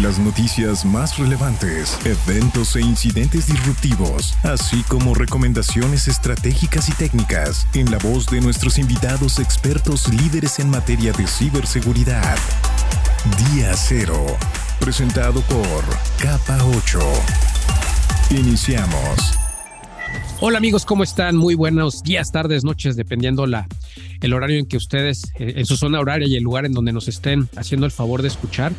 Las noticias más relevantes, eventos e incidentes disruptivos, así como recomendaciones estratégicas y técnicas en la voz de nuestros invitados expertos líderes en materia de ciberseguridad. Día Cero, presentado por Capa 8. Iniciamos. Hola amigos, ¿cómo están? Muy buenos días, tardes, noches, dependiendo la, el horario en que ustedes, eh, en su zona horaria y el lugar en donde nos estén haciendo el favor de escuchar.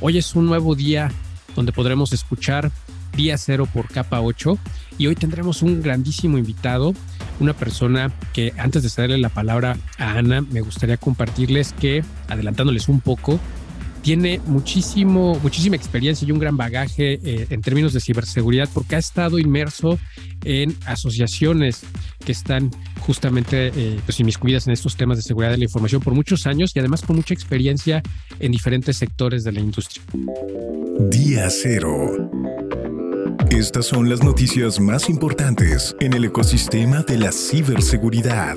Hoy es un nuevo día donde podremos escuchar Día Cero por Capa 8 y hoy tendremos un grandísimo invitado, una persona que antes de cederle la palabra a Ana, me gustaría compartirles que, adelantándoles un poco, tiene muchísimo, muchísima experiencia y un gran bagaje eh, en términos de ciberseguridad porque ha estado inmerso en asociaciones que están justamente eh, pues inmiscuidas en estos temas de seguridad de la información por muchos años y además con mucha experiencia en diferentes sectores de la industria. Día Cero. Estas son las noticias más importantes en el ecosistema de la ciberseguridad.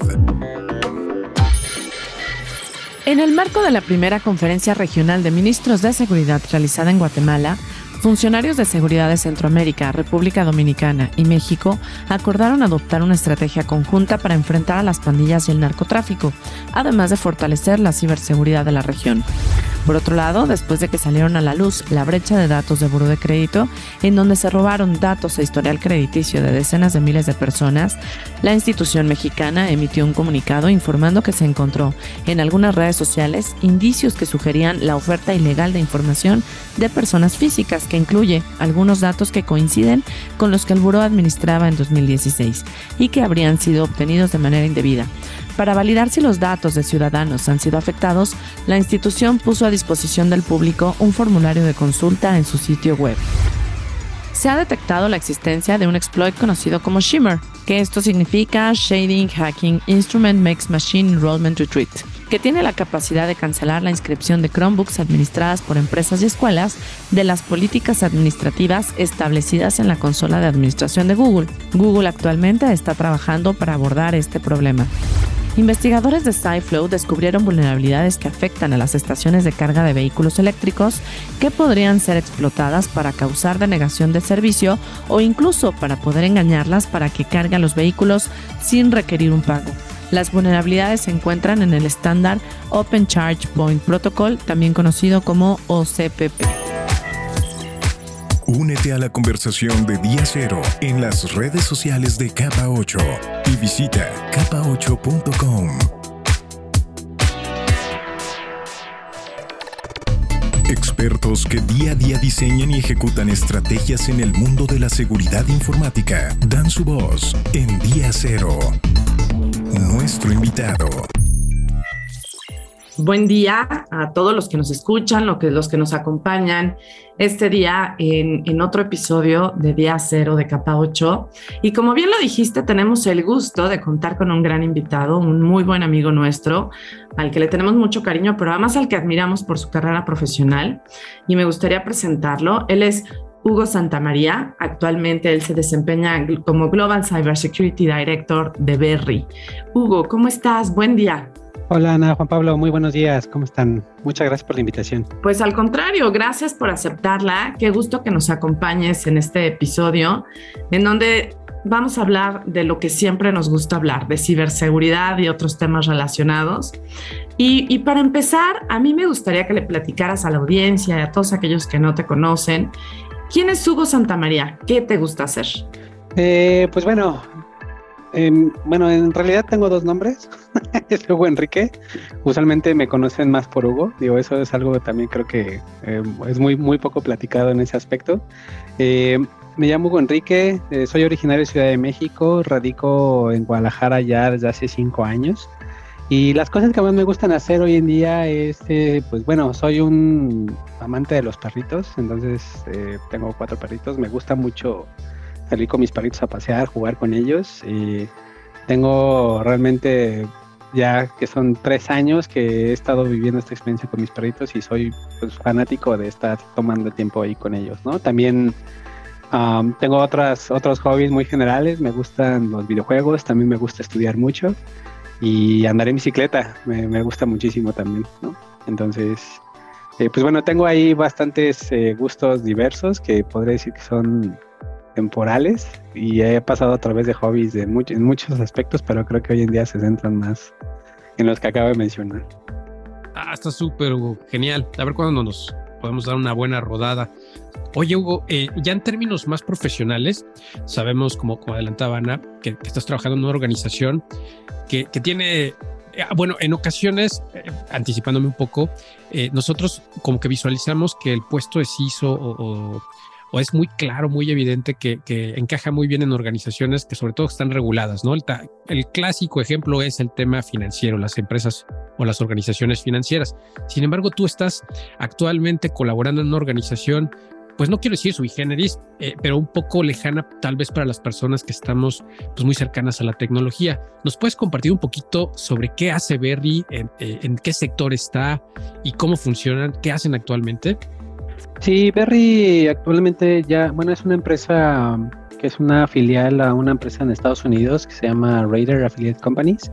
En el marco de la primera conferencia regional de ministros de seguridad realizada en Guatemala, funcionarios de seguridad de Centroamérica, República Dominicana y México acordaron adoptar una estrategia conjunta para enfrentar a las pandillas y el narcotráfico, además de fortalecer la ciberseguridad de la región. Por otro lado, después de que salieron a la luz la brecha de datos de buro de crédito, en donde se robaron datos e historial crediticio de decenas de miles de personas, la institución mexicana emitió un comunicado informando que se encontró en algunas redes sociales indicios que sugerían la oferta ilegal de información de personas físicas, que incluye algunos datos que coinciden con los que el buró administraba en 2016 y que habrían sido obtenidos de manera indebida. Para validar si los datos de ciudadanos han sido afectados, la institución puso a disposición del público un formulario de consulta en su sitio web. Se ha detectado la existencia de un exploit conocido como Shimmer, que esto significa Shading Hacking Instrument Makes Machine Enrollment Retreat, que tiene la capacidad de cancelar la inscripción de Chromebooks administradas por empresas y escuelas de las políticas administrativas establecidas en la consola de administración de Google. Google actualmente está trabajando para abordar este problema. Investigadores de SciFlow descubrieron vulnerabilidades que afectan a las estaciones de carga de vehículos eléctricos que podrían ser explotadas para causar denegación de servicio o incluso para poder engañarlas para que carguen los vehículos sin requerir un pago. Las vulnerabilidades se encuentran en el estándar Open Charge Point Protocol, también conocido como OCPP. A la conversación de Día Cero en las redes sociales de Capa 8 y visita capa8.com. Expertos que día a día diseñan y ejecutan estrategias en el mundo de la seguridad informática dan su voz en Día Cero. Nuestro invitado. Buen día a todos los que nos escuchan, los que nos acompañan este día en, otro episodio de Día Cero de Capa 8. Y como bien lo dijiste, tenemos el gusto de contar con un gran invitado, un muy buen amigo nuestro, al que le tenemos mucho cariño, pero además al que admiramos por su carrera profesional. Y me gustaría presentarlo. Él es Hugo Santamaría. Actualmente él se desempeña como Global Cybersecurity Director de Berry. Hugo, ¿cómo estás? Buen día. Hola Ana, Juan Pablo, muy buenos días, ¿cómo están? Muchas gracias por la invitación. Pues al contrario, gracias por aceptarla. Qué gusto que nos acompañes en este episodio en donde vamos a hablar de lo que siempre nos gusta hablar, de ciberseguridad y otros temas relacionados. Y, para empezar, a mí me gustaría que le platicaras a la audiencia y a todos aquellos que no te conocen, ¿quién es Hugo Santamaría? ¿Qué te gusta hacer? Eh, pues bueno, Em, bueno, en realidad tengo dos nombres. es Hugo Enrique. Usualmente me conocen más por Hugo. Digo, eso es algo también creo que em, es muy, muy poco platicado en ese aspecto. Em, me llamo Hugo Enrique, eh, soy originario de Ciudad de México, radico en Guadalajara ya desde hace cinco años. Y las cosas que más me gustan hacer hoy en día es, eh, pues bueno, soy un amante de los perritos, entonces eh, tengo cuatro perritos, me gusta mucho salir con mis perritos a pasear, jugar con ellos. Tengo realmente ya que son tres años que he estado viviendo esta experiencia con mis perritos y soy pues, fanático de estar tomando tiempo ahí con ellos, ¿no? También tengo otras, otros hobbies muy generales, me gustan los videojuegos, también me gusta estudiar mucho y andar en bicicleta, me, gusta muchísimo también, ¿no? Entonces, eh, pues bueno, tengo ahí bastantes eh, gustos diversos que podría decir que son temporales y he pasado a través de hobbies de en muchos aspectos, pero creo que hoy en día se centran más en los que acabo de mencionar. Ah, está súper, Genial. A ver cuándo nos podemos dar una buena rodada. Oye, Hugo, eh, ya en términos más profesionales, sabemos, como, como adelantaba Ana, que, estás trabajando en una organización que, que tiene eh, bueno, en ocasiones, eh, anticipándome un poco, nosotros como que visualizamos que el puesto de CISO o, o es muy claro, muy evidente que, encaja muy bien en organizaciones que sobre todo están reguladas, ¿no? El, clásico ejemplo es el tema financiero, las empresas o las organizaciones financieras. Sin embargo, tú estás actualmente colaborando en una organización pues no quiero decir sui eh, pero un poco lejana tal vez para las personas que estamos pues muy cercanas a la tecnología. ¿Nos puedes compartir un poquito sobre qué hace Berry, en, eh, en qué sector está y cómo funcionan, qué hacen actualmente? Sí, Berry actualmente ya, bueno, es una empresa que es una filial a una empresa en Estados Unidos que se llama Raider Affiliate Companies.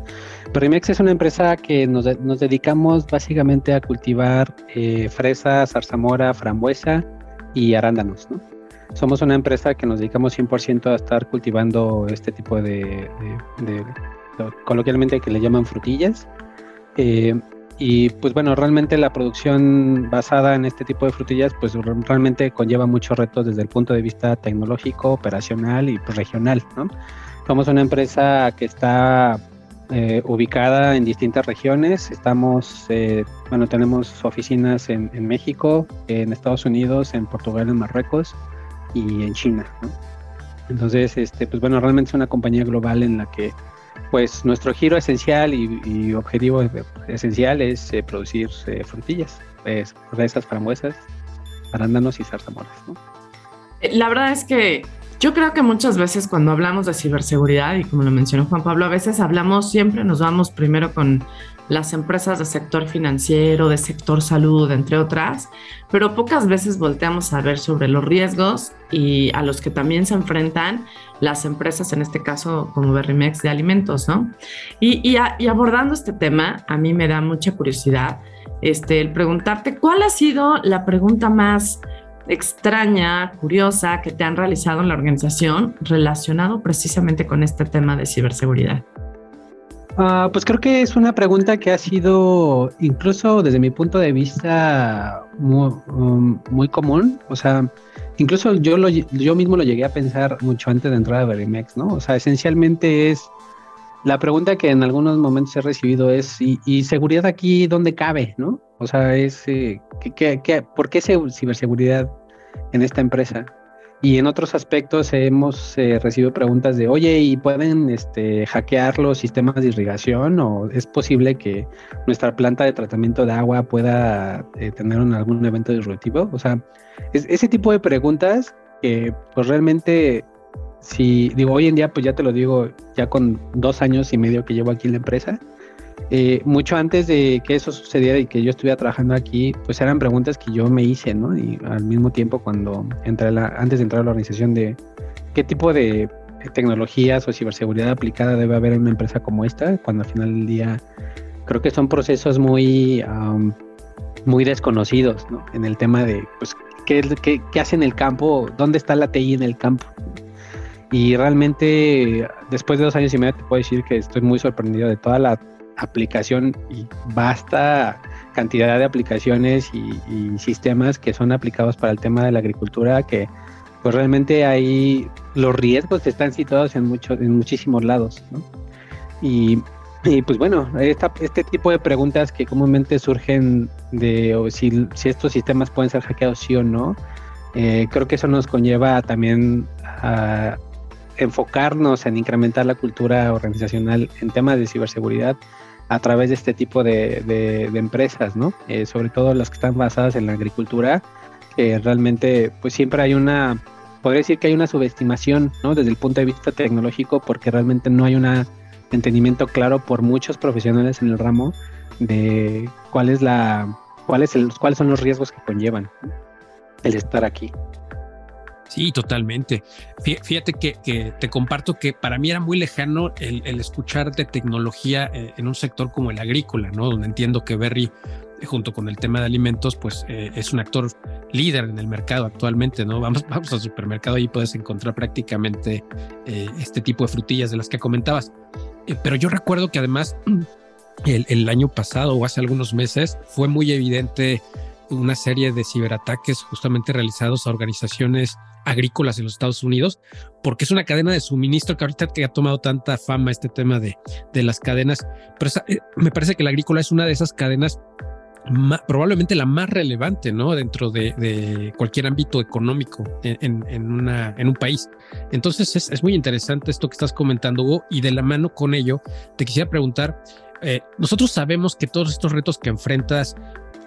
Berrymex es una empresa que nos, dedicamos básicamente a cultivar eh, fresas, zarzamora, frambuesa y arándanos, ¿no? Somos una empresa que nos dedicamos 100% a estar cultivando este tipo de, coloquialmente que le llaman frutillas. Eh, y pues bueno, realmente la producción basada en este tipo de frutillas pues realmente conlleva muchos retos desde el punto de vista tecnológico, operacional y pues, regional, ¿no? Somos una empresa que está eh, ubicada en distintas regiones. Estamos, eh, bueno, tenemos oficinas en, en, México, en Estados Unidos, en Portugal, en Marruecos y en China. ¿no? Entonces, este, pues bueno, realmente es una compañía global en la que pues nuestro giro esencial y, objetivo esencial es eh, producir eh, frutillas, pues, fresas, frambuesas, arándanos y zarzamoras. La verdad es que yo creo que muchas veces cuando hablamos de ciberseguridad, y como lo mencionó Juan Pablo, a veces hablamos, siempre nos vamos primero con las empresas de sector financiero, de sector salud, entre otras, pero pocas veces volteamos a ver sobre los riesgos y a los que también se enfrentan las empresas, en este caso como Berrimex, de alimentos, ¿no? Y, abordando este tema, a mí me da mucha curiosidad este, el preguntarte cuál ha sido la pregunta más extraña, curiosa que te han realizado en la organización relacionado precisamente con este tema de ciberseguridad. Ah, pues creo que es una pregunta que ha sido, incluso desde mi punto de vista, muy, um, común. O sea, incluso yo, lo, yo mismo lo llegué a pensar mucho antes de entrar a Verimex, ¿no? O sea, esencialmente es la pregunta que en algunos momentos he recibido es, ¿y, seguridad aquí dónde cabe, no? O sea, es, eh, por qué ciberseguridad en esta empresa? Y en otros aspectos hemos eh, recibido preguntas de, oye, ¿y pueden este, hackear los sistemas de irrigación? ¿O es posible que nuestra planta de tratamiento de agua pueda eh, tener algún evento disruptivo? O sea, es, ese tipo de preguntas que pues realmente, si digo, hoy en día, pues ya te lo digo, ya con dos años y medio que llevo aquí en la empresa, eh, mucho antes de que eso sucediera y que yo estuviera trabajando aquí, pues eran preguntas que yo me hice, ¿no? Y al mismo tiempo cuando entré la, antes de entrar a la organización de qué tipo de tecnologías o ciberseguridad aplicada debe haber en una empresa como esta, cuando al final del día creo que son procesos muy, muy desconocidos, ¿no? En el tema de, pues, ¿qué, qué, qué hace en el campo? ¿Dónde está la TI en el campo? Y realmente, después de dos años y medio, te puedo decir que estoy muy sorprendido de toda la aplicación y basta cantidad de aplicaciones y, sistemas que son aplicados para el tema de la agricultura que pues realmente ahí los riesgos están situados en muchos en muchísimos lados y, pues bueno este tipo de preguntas que comúnmente surgen de si, si estos sistemas pueden ser hackeados sí o no eh, creo que eso nos conlleva también a enfocarnos en incrementar la cultura organizacional en temas de ciberseguridad a través de este tipo de, empresas, ¿no? Eh, sobre todo las que están basadas en la agricultura, que realmente pues siempre hay una, podría decir que hay una subestimación, ¿no? Desde el punto de vista tecnológico, porque realmente no hay una entendimiento claro por muchos profesionales en el ramo de cuál es la, cuál es el, cuáles son los riesgos que conllevan el estar aquí. Sí, totalmente. Fíjate que, te comparto que para mí era muy lejano el, escuchar de tecnología eh, en un sector como el agrícola, ¿no? Donde entiendo que Berry, eh, junto con el tema de alimentos, pues eh, es un actor líder en el mercado actualmente, ¿no? Vamos, vamos al supermercado y puedes encontrar prácticamente este tipo de frutillas de las que comentabas. pero yo recuerdo que además el, el año pasado o hace algunos meses fue muy evidente una serie de ciberataques justamente realizados a organizaciones agrícolas en los Estados Unidos, porque es una cadena de suministro que ahorita que ha tomado tanta fama este tema de, de las cadenas, pero eh, me parece que la agrícola es una de esas cadenas probablemente la más relevante, ¿no? Dentro de, cualquier ámbito económico en, en, una, en un país. Entonces es, es, muy interesante esto que estás comentando, Hugo, y de la mano con ello, te quisiera preguntar, eh, nosotros sabemos que todos estos retos que enfrentas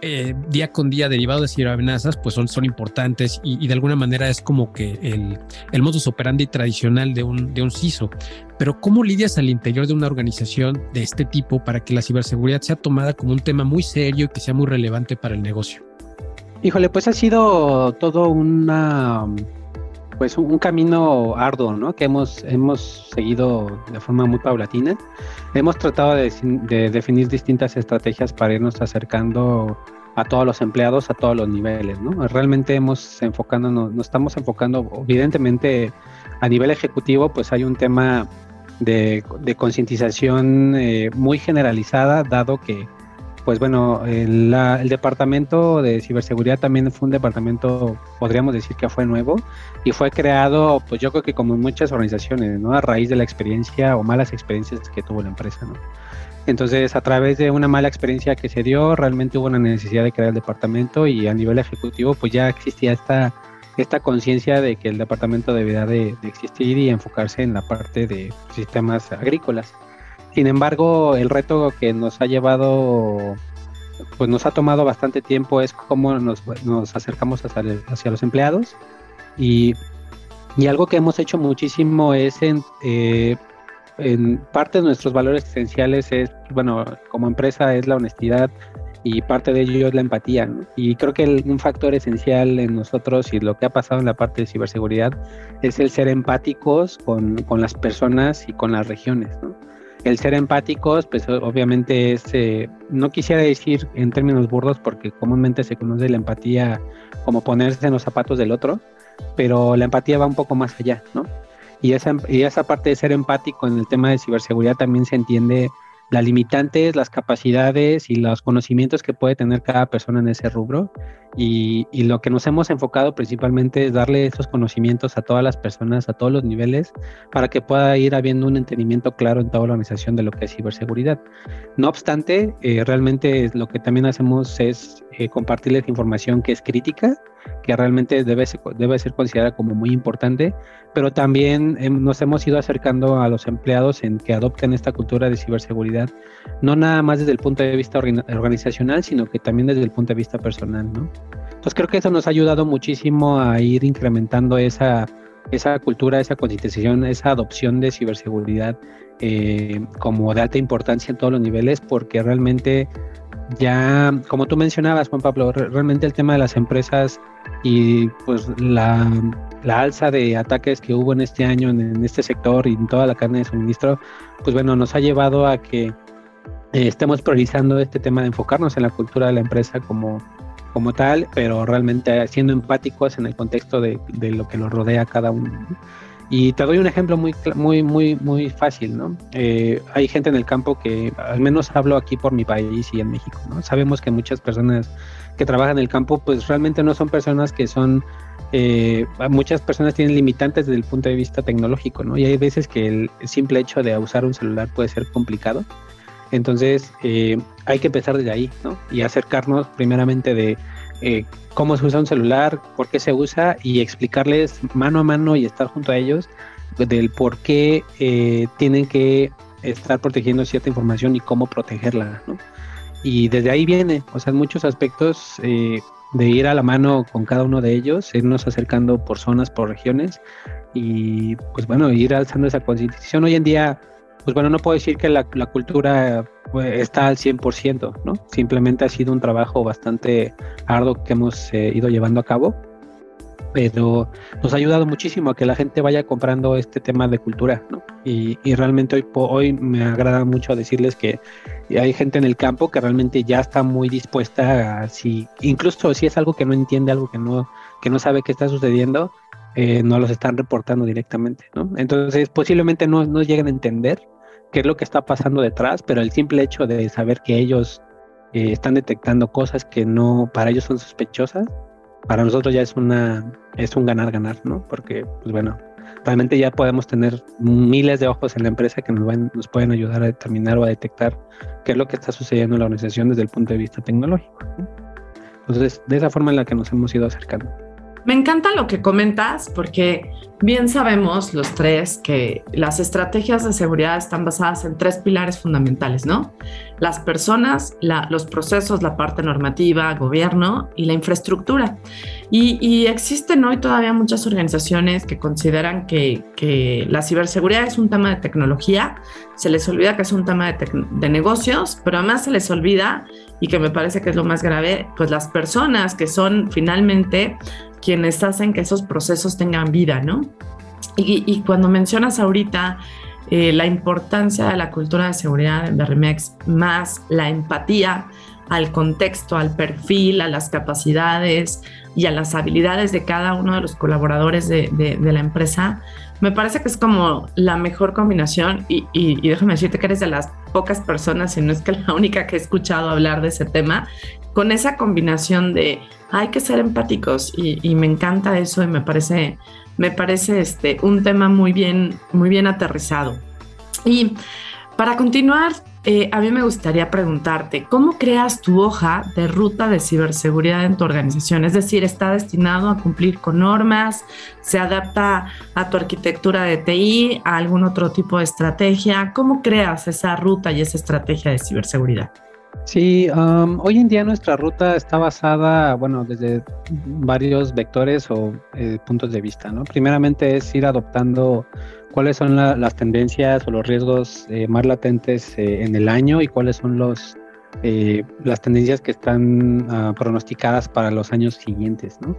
eh, día con día derivados de ciberamenazas, pues son, son importantes y, de alguna manera es como que el, el modus operandi tradicional de un, de un CISO. Pero ¿cómo lidias al interior de una organización de este tipo para que la ciberseguridad sea tomada como un tema muy serio y que sea muy relevante para el negocio? Híjole, pues ha sido todo una pues un, camino arduo, ¿no? Que hemos, hemos seguido de forma muy paulatina. Hemos tratado de, de, definir distintas estrategias para irnos acercando a todos los empleados a todos los niveles, ¿no? Realmente hemos enfocando, nos, estamos enfocando, evidentemente a nivel ejecutivo, pues hay un tema de, concientización eh, muy generalizada, dado que pues bueno, el, departamento de ciberseguridad también fue un departamento, podríamos decir que fue nuevo y fue creado, pues yo creo que como en muchas organizaciones, ¿no? A raíz de la experiencia o malas experiencias que tuvo la empresa, ¿no? Entonces, a través de una mala experiencia que se dio, realmente hubo una necesidad de crear el departamento y a nivel ejecutivo, pues ya existía esta, esta conciencia de que el departamento debía de existir y enfocarse en la parte de sistemas agrícolas. Sin embargo, el reto que nos ha llevado, pues nos ha tomado bastante tiempo es cómo nos, acercamos hacia, los empleados y, algo que hemos hecho muchísimo es en, eh, en parte de nuestros valores esenciales es, bueno, como empresa es la honestidad y parte de ello es la empatía. Y creo que un factor esencial en nosotros y lo que ha pasado en la parte de ciberseguridad es el ser empáticos con, con las personas y con las regiones. ¿no? El ser empáticos, pues obviamente es, eh, no quisiera decir en términos burdos, porque comúnmente se conoce la empatía como ponerse en los zapatos del otro, pero la empatía va un poco más allá, ¿no? Y esa, y esa parte de ser empático en el tema de ciberseguridad también se entiende las limitantes, las capacidades y los conocimientos que puede tener cada persona en ese rubro. Y, lo que nos hemos enfocado principalmente es darle esos conocimientos a todas las personas, a todos los niveles, para que pueda ir habiendo un entendimiento claro en toda la organización de lo que es ciberseguridad. No obstante, eh, realmente lo que también hacemos es eh, compartirles información que es crítica, que realmente debe ser, debe ser considerada como muy importante, pero también nos hemos ido acercando a los empleados en que adopten esta cultura de ciberseguridad, no nada más desde el punto de vista organizacional, sino que también desde el punto de vista personal, ¿no? Entonces creo que eso nos ha ayudado muchísimo a ir incrementando esa, esa cultura, esa concientización, esa adopción de ciberseguridad eh, como de alta importancia en todos los niveles, porque realmente ya, como tú mencionabas, Juan Pablo, realmente el tema de las empresas y pues la, alza de ataques que hubo en este año en, este sector y en toda la carne de suministro, pues bueno, nos ha llevado a que eh, estemos priorizando este tema de enfocarnos en la cultura de la empresa como, como tal, pero realmente siendo empáticos en el contexto de, de lo que nos rodea cada uno. Y te doy un ejemplo muy, muy, muy, muy fácil, ¿no? Eh, hay gente en el campo que, al menos hablo aquí por mi país y en México, ¿no? Sabemos que muchas personas que trabajan en el campo, pues realmente no son personas que son, eh, muchas personas tienen limitantes desde el punto de vista tecnológico, ¿no? Y hay veces que el simple hecho de usar un celular puede ser complicado. Entonces, eh, hay que empezar desde ahí, ¿no? Y acercarnos primeramente de eh, cómo se usa un celular, por qué se usa y explicarles mano a mano y estar junto a ellos del por qué eh, tienen que estar protegiendo cierta información y cómo protegerla, ¿no? Y desde ahí viene, o sea, en muchos aspectos eh, de ir a la mano con cada uno de ellos, irnos acercando por zonas, por regiones y pues bueno, ir alzando esa concientización. Hoy en día pues bueno, no puedo decir que la, cultura pues, está al 100%, ¿no? Simplemente ha sido un trabajo bastante arduo que hemos eh, ido llevando a cabo, pero nos ha ayudado muchísimo a que la gente vaya comprando este tema de cultura, ¿no? Y, realmente hoy, hoy me agrada mucho decirles que hay gente en el campo que realmente ya está muy dispuesta a, si, incluso si es algo que no entiende, algo que no, que no sabe qué está sucediendo, eh, no los están reportando directamente, ¿no? Entonces posiblemente no, no lleguen a entender qué es lo que está pasando detrás, pero el simple hecho de saber que ellos eh, están detectando cosas que no para ellos son sospechosas, para nosotros ya es una es un ganar ganar, ¿no? Porque pues bueno, realmente ya podemos tener miles de ojos en la empresa que nos, van, nos pueden ayudar a determinar o a detectar qué es lo que está sucediendo en la organización desde el punto de vista tecnológico. Entonces, de esa forma en la que nos hemos ido acercando. Me encanta lo que comentas porque bien sabemos los tres que las estrategias de seguridad están basadas en tres pilares fundamentales, ¿no? Las personas, los procesos, la parte normativa, gobierno y la infraestructura. Y, existen hoy todavía muchas organizaciones que consideran que, que, la ciberseguridad es un tema de tecnología, se les olvida que es un tema de, de negocios, pero además se les olvida, y que me parece que es lo más grave, pues las personas que son finalmente quienes hacen que esos procesos tengan vida, ¿no? Y, cuando mencionas ahorita eh, la importancia de la cultura de seguridad de Remex, más la empatía al contexto, al perfil, a las capacidades y a las habilidades de cada uno de los colaboradores de, la empresa, me parece que es como la mejor combinación y, y, déjame decirte que eres de las pocas personas, si no es que la única que he escuchado hablar de ese tema, con esa combinación de hay que ser empáticos y, me encanta eso y me parece, me parece este, un tema muy bien, muy bien aterrizado. Y para continuar, eh, a mí me gustaría preguntarte, ¿cómo creas tu hoja de ruta de ciberseguridad en tu organización? Es decir, ¿está destinado a cumplir con normas? ¿Se adapta a tu arquitectura de TI, a algún otro tipo de estrategia? ¿Cómo creas esa ruta y esa estrategia de ciberseguridad? Sí, hoy en día nuestra ruta está basada, bueno, desde varios vectores o eh, puntos de vista, ¿no? Primeramente es ir adoptando cuáles son las tendencias o los riesgos eh, más latentes eh, en el año y cuáles son los las tendencias que están ah, pronosticadas para los años siguientes, ¿no?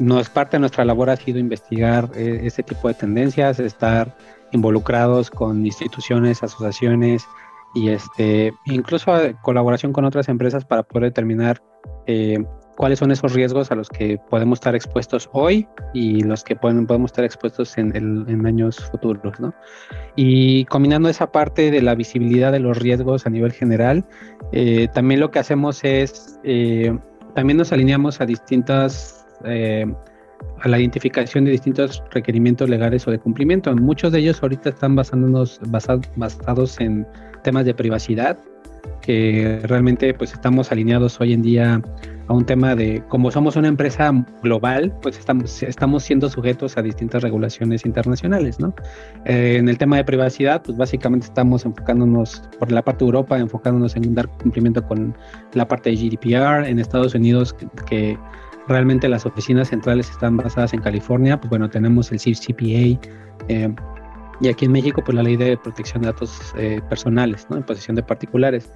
No es parte de nuestra labor ha sido investigar ese tipo de tendencias, estar involucrados con instituciones, asociaciones, y este, incluso colaboración con otras empresas para poder determinar eh, cuáles son esos riesgos a los que podemos estar expuestos hoy y los que pueden, podemos estar expuestos en, en años futuros, ¿no? Y combinando esa parte de la visibilidad de los riesgos a nivel general, eh, también lo que hacemos es, eh, también nos alineamos a distintas a la identificación de distintos requerimientos legales o de cumplimiento. Muchos de ellos ahorita están basándonos, basados en temas de privacidad, que realmente pues estamos alineados hoy en día a un tema de, como somos una empresa global, pues estamos, estamos siendo sujetos a distintas regulaciones internacionales, ¿no? Eh, en el tema de privacidad, pues básicamente estamos enfocándonos por la parte de Europa, enfocándonos en dar cumplimiento con la parte de GDPR, en Estados Unidos, que, realmente las oficinas centrales están basadas en California, pues bueno, tenemos el CCPA, eh, y aquí en México, pues la ley de protección de datos eh, personales, ¿no? En posesión de particulares.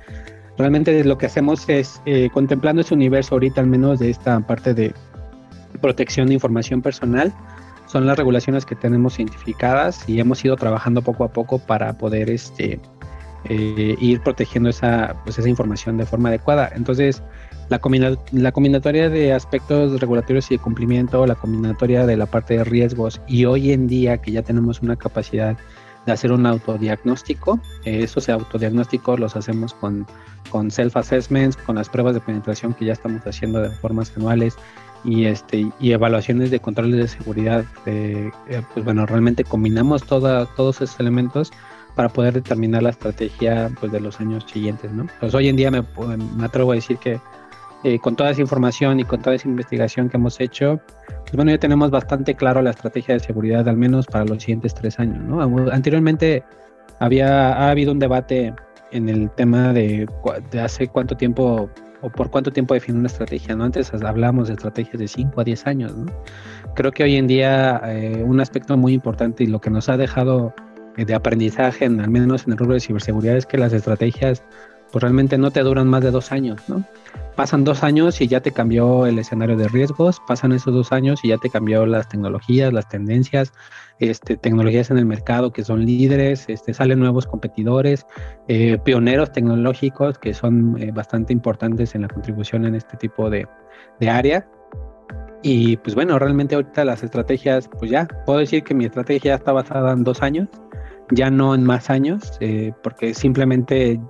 Realmente lo que hacemos es, eh, contemplando ese universo ahorita, al menos de esta parte de protección de información personal, son las regulaciones que tenemos identificadas y hemos ido trabajando poco a poco para poder este, eh, ir protegiendo esa, pues esa información de forma adecuada. Entonces, la, la combinatoria de aspectos regulatorios y de cumplimiento, la combinatoria de la parte de riesgos y hoy en día que ya tenemos una capacidad de hacer un autodiagnóstico, eh, esos autodiagnósticos los hacemos con, con self-assessments, con las pruebas de penetración que ya estamos haciendo de formas anuales y, este, y evaluaciones de controles de seguridad. Eh, pues bueno, realmente combinamos toda, todos esos elementos para poder determinar la estrategia pues, de los años siguientes. ¿no? Pues hoy en día me, me atrevo a decir que eh, con toda esa información y con toda esa investigación que hemos hecho, pues bueno, ya tenemos bastante claro la estrategia de seguridad, al menos para los siguientes tres años. ¿no? Anteriormente había ha habido un debate en el tema de, de, hace cuánto tiempo o por cuánto tiempo definir una estrategia. ¿no? Antes hablábamos de estrategias de 5 a 10 años. ¿no? Creo que hoy en día eh, un aspecto muy importante y lo que nos ha dejado de aprendizaje, en, al menos en el rubro de ciberseguridad, es que las estrategias pues realmente no te duran más de dos años, ¿no? Pasan dos años y ya te cambió el escenario de riesgos, pasan esos dos años y ya te cambió las tecnologías, las tendencias, este, tecnologías en el mercado que son líderes, este, salen nuevos competidores, eh, pioneros tecnológicos que son eh, bastante importantes en la contribución en este tipo de, de área. Y pues bueno, realmente ahorita las estrategias, pues ya, puedo decir que mi estrategia está basada en dos años ya no en más años, eh, porque simplemente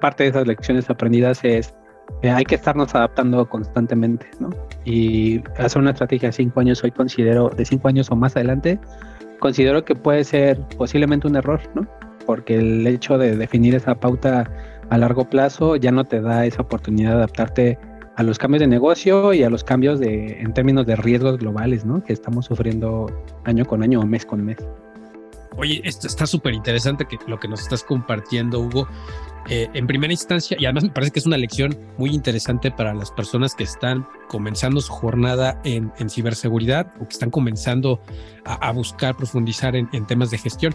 parte de esas lecciones aprendidas es eh, hay que estarnos adaptando constantemente, ¿no? Y hacer una estrategia de cinco años hoy considero, de cinco años o más adelante, considero que puede ser posiblemente un error, ¿no? Porque el hecho de definir esa pauta a largo plazo ya no te da esa oportunidad de adaptarte a los cambios de negocio y a los cambios de, en términos de riesgos globales, ¿no? Que estamos sufriendo año con año o mes con mes. Oye, esto está súper interesante que lo que nos estás compartiendo, Hugo. Eh, en primera instancia, y además me parece que es una lección muy interesante para las personas que están comenzando su jornada en, ciberseguridad o que están comenzando a, buscar profundizar en, temas de gestión.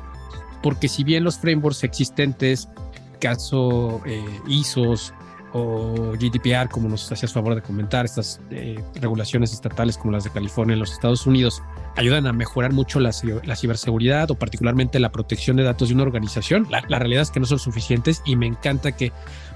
Porque si bien los frameworks existentes, caso eh, ISOs, GDPR, como nos hacías favor de comentar, estas eh, regulaciones estatales como las de California en los Estados Unidos, ayudan a mejorar mucho la, ciberseguridad o particularmente la protección de datos de una organización. La, realidad es que no son suficientes y me encanta que,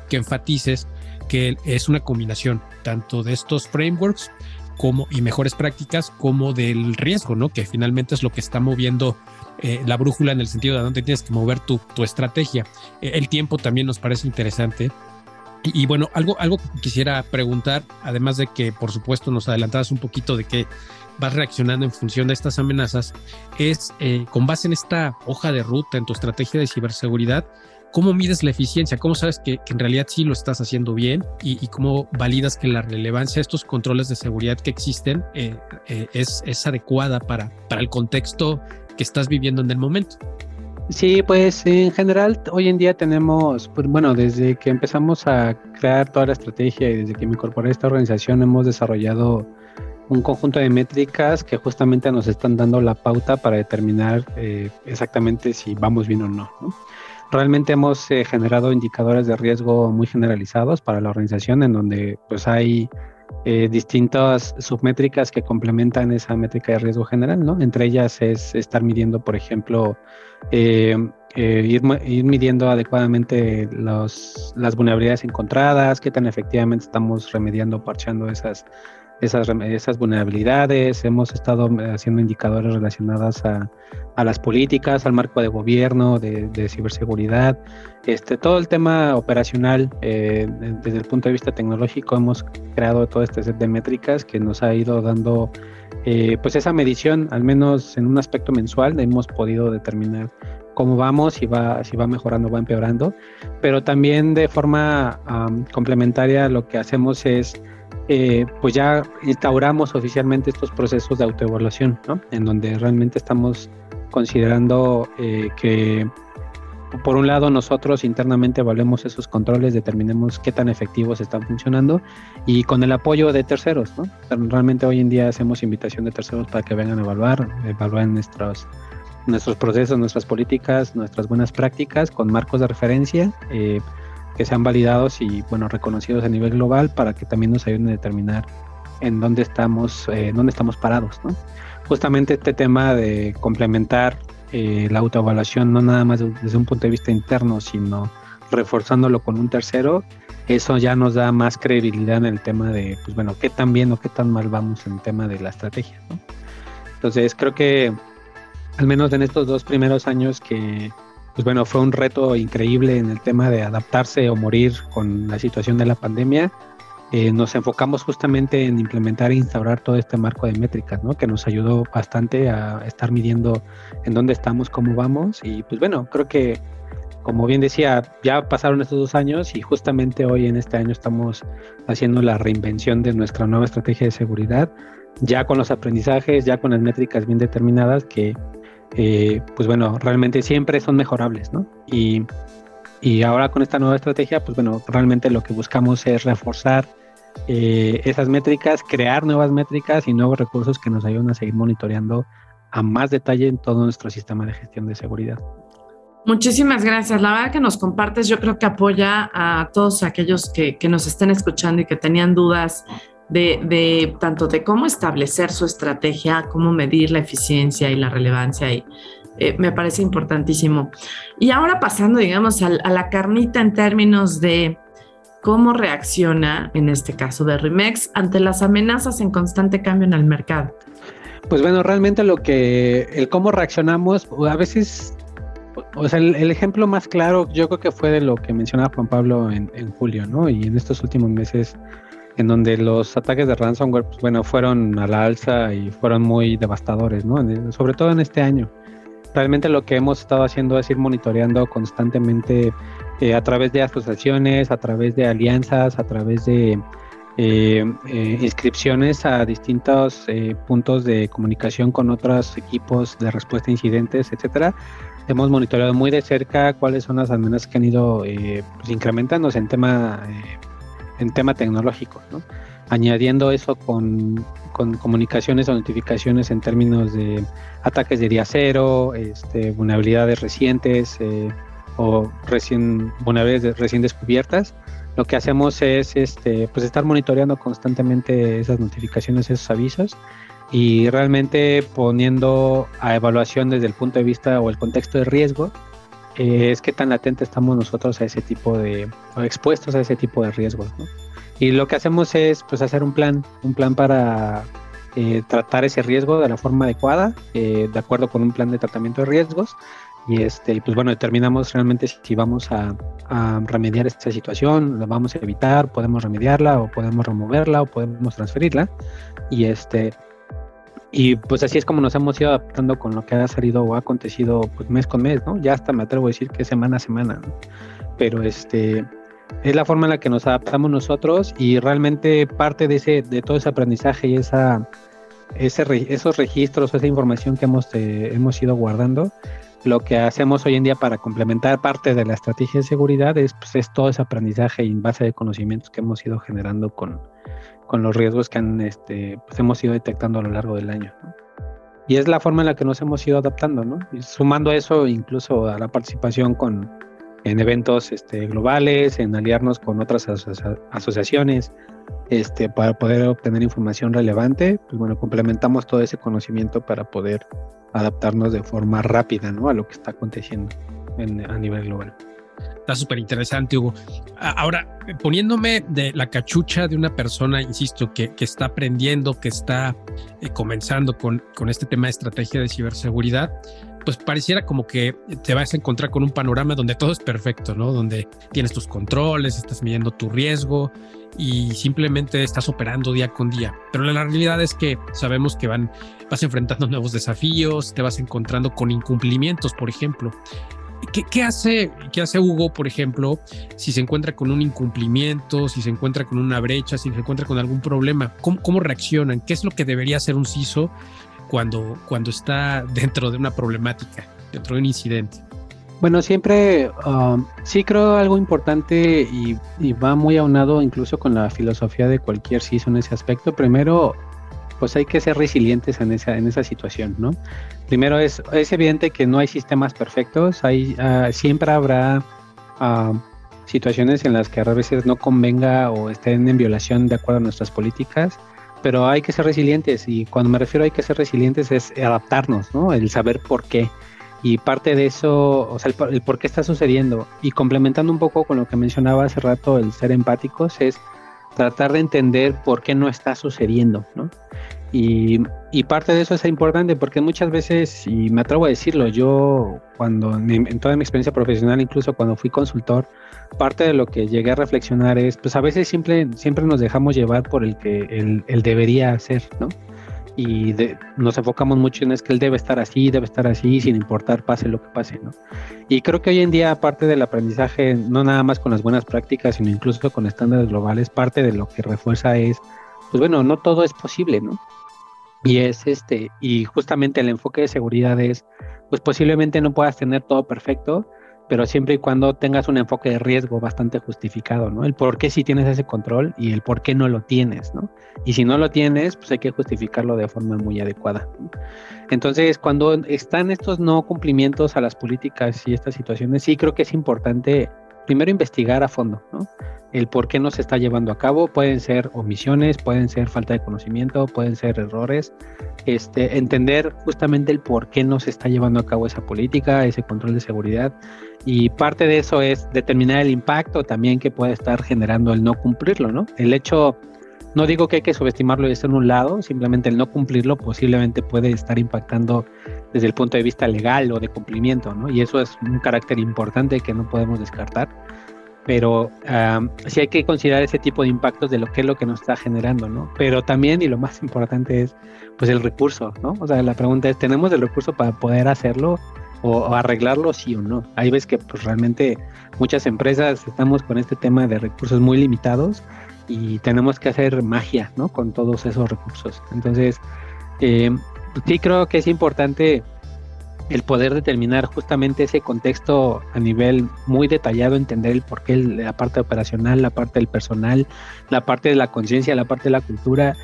que enfatices que es una combinación tanto de estos frameworks como y mejores prácticas como del riesgo, ¿no? Que finalmente es lo que está moviendo eh, la brújula en el sentido de dónde tienes que mover tu, tu estrategia. Eh, el tiempo también nos parece interesante y, bueno, algo, algo que quisiera preguntar, además de que por supuesto nos adelantabas un poquito de que vas reaccionando en función de estas amenazas, es eh, con base en esta hoja de ruta, en tu estrategia de ciberseguridad, ¿cómo mides la eficiencia? ¿Cómo sabes que, en realidad sí lo estás haciendo bien? Y, cómo validas que la relevancia de estos controles de seguridad que existen eh, eh, es, es adecuada para, para el contexto que estás viviendo en el momento? Sí, pues en general hoy en día tenemos, pues, bueno, desde que empezamos a crear toda la estrategia y desde que me incorporé a esta organización hemos desarrollado un conjunto de métricas que justamente nos están dando la pauta para determinar eh, exactamente si vamos bien o no. Realmente hemos eh, generado indicadores de riesgo muy generalizados para la organización en donde pues hay eh, distintas submétricas que complementan esa métrica de riesgo general, ¿no? Entre ellas es estar midiendo, por ejemplo, eh, eh, ir, midiendo adecuadamente los, las vulnerabilidades encontradas, qué tan efectivamente estamos remediando, parchando esas, esas, esas vulnerabilidades. Hemos estado haciendo indicadores relacionados a, a las políticas, al marco de gobierno, de, de ciberseguridad. Este, todo el tema operacional, eh, desde el punto de vista tecnológico, hemos creado todo este set de métricas que nos ha ido dando eh, pues esa medición, al menos en un aspecto mensual, hemos podido determinar cómo vamos, si va, si va mejorando va empeorando, pero también de forma complementaria lo que hacemos es, eh, pues ya instauramos oficialmente estos procesos de autoevaluación, ¿no? En donde realmente estamos considerando que por un lado nosotros internamente evaluemos esos controles, determinemos qué tan efectivos están funcionando y con el apoyo de terceros, ¿no? Realmente hoy en día hacemos invitación de terceros para que vengan a evaluar, evalúen nuestros, nuestros procesos, nuestras políticas, nuestras buenas prácticas con marcos de referencia eh, que sean validados y, bueno, reconocidos a nivel global para que también nos ayuden a determinar en dónde estamos, eh, dónde estamos parados, ¿no? Justamente este tema de complementar eh, la autoevaluación no nada más desde un punto de vista interno, sino reforzándolo con un tercero, eso ya nos da más credibilidad en el tema de, pues bueno, qué tan bien o qué tan mal vamos en el tema de la estrategia. Entonces creo que al menos en estos dos primeros años que, pues bueno, fue un reto increíble en el tema de adaptarse o morir con la situación de la pandemia, eh, nos enfocamos justamente en implementar e instaurar todo este marco de métricas, ¿no? Que nos ayudó bastante a estar midiendo en dónde estamos, cómo vamos. Y pues bueno, creo que, como bien decía, ya pasaron estos dos años y justamente hoy en este año estamos haciendo la reinvención de nuestra nueva estrategia de seguridad, ya con los aprendizajes, ya con las métricas bien determinadas que, eh, pues bueno, realmente siempre son mejorables, ¿no? Y, y ahora con esta nueva estrategia, pues bueno, realmente lo que buscamos es reforzar eh, esas métricas, crear nuevas métricas y nuevos recursos que nos ayuden a seguir monitoreando a más detalle en todo nuestro sistema de gestión de seguridad. Muchísimas gracias. La verdad que nos compartes, yo creo que apoya a todos aquellos que, nos estén escuchando y que tenían dudas de, tanto de cómo establecer su estrategia, cómo medir la eficiencia y la relevancia. Y eh, me parece importantísimo. Y ahora pasando, digamos, a, la carnita en términos de cómo reacciona, en este caso de Rimex, ante las amenazas en constante cambio en el mercado. Pues bueno, realmente lo que, el cómo reaccionamos, a veces, o sea, el, ejemplo más claro yo creo que fue de lo que mencionaba Juan Pablo en, en julio, ¿no? Y en estos últimos meses en donde los ataques de ransomware, pues, bueno, fueron a la alza y fueron muy devastadores, sobre todo en este año. Realmente lo que hemos estado haciendo es ir monitoreando constantemente eh, a través de asociaciones, a través de alianzas, a través de eh, eh, inscripciones a distintos puntos de comunicación con otros equipos de respuesta a incidentes, etcétera. Hemos monitoreado muy de cerca cuáles son las amenazas que han ido pues, incrementándose en tema en tema tecnológico, ¿no? añadiendo eso con, comunicaciones o notificaciones en términos de ataques de día cero, este, vulnerabilidades recientes eh, o recién, vulnerabilidades recién descubiertas. Lo que hacemos es este, pues estar monitoreando constantemente esas notificaciones, esos avisos y realmente poniendo a evaluación desde el punto de vista o el contexto de riesgo eh, es que tan latente estamos nosotros a ese tipo de, o expuestos a ese tipo de riesgos. Y lo que hacemos es pues hacer un plan, un plan para eh, tratar ese riesgo de la forma adecuada, eh, de acuerdo con un plan de tratamiento de riesgos. Y este, pues bueno, determinamos realmente si vamos a, a, remediar esta situación, la vamos a evitar, podemos remediarla o podemos removerla o podemos transferirla. Y este, y pues así es como nos hemos ido adaptando con lo que ha salido o ha acontecido pues mes con mes, ¿no? Ya hasta me atrevo a decir que semana a semana, ¿no? Pero este es la forma en la que nos adaptamos nosotros y realmente parte de ese de todo ese aprendizaje y esa ese, esos registros, esa información que hemos eh, hemos ido guardando, lo que hacemos hoy en día para complementar parte de la estrategia de seguridad es, pues, es todo ese aprendizaje en base de conocimientos que hemos ido generando con, con los riesgos que han, este, pues hemos ido detectando a lo largo del año. Y es la forma en la que nos hemos ido adaptando, ¿no? Y sumando eso incluso a la participación con, en eventos este, globales, en aliarnos con otras asociaciones, este, para poder obtener información relevante, pues bueno, complementamos todo ese conocimiento para poder adaptarnos de forma rápida, ¿no? A lo que está aconteciendo a nivel global. Está súper interesante, Hugo. Ahora, poniéndome de la cachucha de una persona, insisto, que, que está aprendiendo, que está eh, comenzando con, con este tema de estrategia de ciberseguridad, pues pareciera como que te vas a encontrar con un panorama donde todo es perfecto, ¿no? Donde tienes tus controles, estás midiendo tu riesgo y simplemente estás operando día con día. Pero la realidad es que sabemos que van, vas enfrentando nuevos desafíos, te vas encontrando con incumplimientos, por ejemplo. ¿Qué, hace, ¿Qué hace Hugo, por ejemplo, si se encuentra con un incumplimiento, si se encuentra con una brecha, si se encuentra con algún problema? ¿Cómo, reaccionan? ¿Qué es lo que debería hacer un CISO cuando, cuando está dentro de una problemática, dentro de un incidente? Bueno, siempre um, sí creo algo importante y, y, va muy aunado incluso con la filosofía de cualquier CISO en ese aspecto. Primero, pues hay que ser resilientes en esa, en esa situación, ¿no? Primero es, es evidente que no hay sistemas perfectos, hay, ah, siempre habrá ah, situaciones en las que a veces no convenga o estén en violación de acuerdo a nuestras políticas, pero hay que ser resilientes y cuando me refiero a hay que ser resilientes es adaptarnos, ¿no? El saber por qué. Y parte de eso, o sea, el, el por qué está sucediendo. Y complementando un poco con lo que mencionaba hace rato, el ser empáticos, es tratar de entender por qué no está sucediendo, ¿no? Y, y, parte de eso es importante porque muchas veces, y me atrevo a decirlo, yo cuando en toda mi experiencia profesional, incluso cuando fui consultor, parte de lo que llegué a reflexionar es, pues a veces siempre, siempre nos dejamos llevar por el que él, él debería hacer, ¿no? Y nos enfocamos mucho en es que él debe estar así, debe estar así, sin importar pase lo que pase, ¿no? Y creo que hoy en día, aparte del aprendizaje, no nada más con las buenas prácticas, sino incluso con estándares globales, parte de lo que refuerza es, pues bueno, no todo es posible, ¿no? Y es este, y justamente el enfoque de seguridad es, pues posiblemente no puedas tener todo perfecto, pero siempre y cuando tengas un enfoque de riesgo bastante justificado, ¿no? El por qué si tienes ese control y el por qué no lo tienes, ¿no? Y si no lo tienes, pues hay que justificarlo de forma muy adecuada. Entonces, cuando están estos no cumplimientos a las políticas y estas situaciones, sí creo que es importante primero investigar a fondo, ¿no? El por qué no se está llevando a cabo. Pueden ser omisiones, pueden ser falta de conocimiento, pueden ser errores. Este, entender justamente el por qué no se está llevando a cabo esa política, ese control de seguridad. Y parte de eso es determinar el impacto también que puede estar generando el no cumplirlo, ¿no? El hecho, no digo que hay que subestimarlo y en un lado, simplemente el no cumplirlo posiblemente puede estar impactando desde el punto de vista legal o de cumplimiento, ¿no? Y eso es un carácter importante que no podemos descartar. Pero sí hay que considerar ese tipo de impactos de lo que es lo que nos está generando, ¿no? Pero también, y lo más importante es, pues el recurso, ¿no? O sea, la pregunta es, ¿tenemos el recurso para poder hacerlo o, arreglarlo sí o no? Hay veces que pues realmente muchas empresas estamos con este tema de recursos muy limitados y tenemos que hacer magia, ¿no? Con todos esos recursos. Entonces, eh, sí creo que es importante el poder determinar justamente ese contexto a nivel muy detallado, entender el porqué, la parte operacional, la parte del personal, la parte de la conciencia, la parte de la cultura,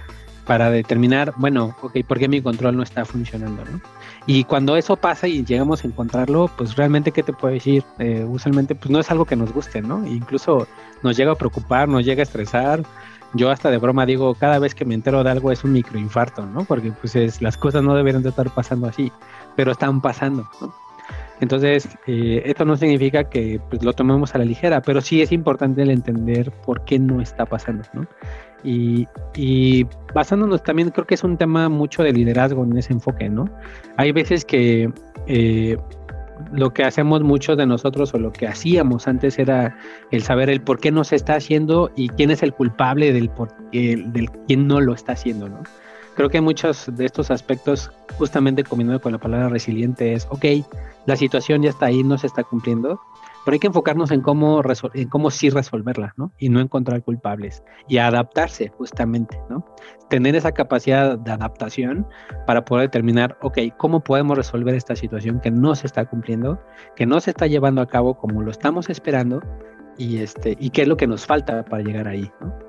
para determinar, bueno, ok, ¿por qué mi control no está funcionando? ¿no? Y cuando eso pasa y llegamos a encontrarlo, pues realmente, ¿qué te puedo decir? Eh, usualmente, pues no es algo que nos guste, ¿no? Incluso nos llega a preocupar, nos llega a estresar, yo hasta de broma digo, cada vez que me entero de algo es un microinfarto, ¿no? Porque pues es, las cosas no deberían de estar pasando así, pero están pasando, ¿no? Entonces, eh, esto no significa que pues, lo tomemos a la ligera, pero sí es importante el entender por qué no está pasando, ¿no? Y, basándonos también, creo que es un tema mucho de liderazgo en ese enfoque, ¿no? Hay veces que eh, lo que hacemos muchos de nosotros o lo que hacíamos antes era el saber el por qué no se está haciendo y quién es el culpable del, por, del quién no lo está haciendo, ¿no? Creo que muchos de estos aspectos, justamente combinado con la palabra resiliente, es, ok, la situación ya está ahí, no se está cumpliendo, pero hay que enfocarnos en cómo, en cómo sí resolverla, ¿no? Y no encontrar culpables y adaptarse justamente, ¿no? Tener esa capacidad de adaptación para poder determinar, ok, ¿cómo podemos resolver esta situación que no se está cumpliendo, que no se está llevando a cabo como lo estamos esperando y, este, y qué es lo que nos falta para llegar ahí, ¿no?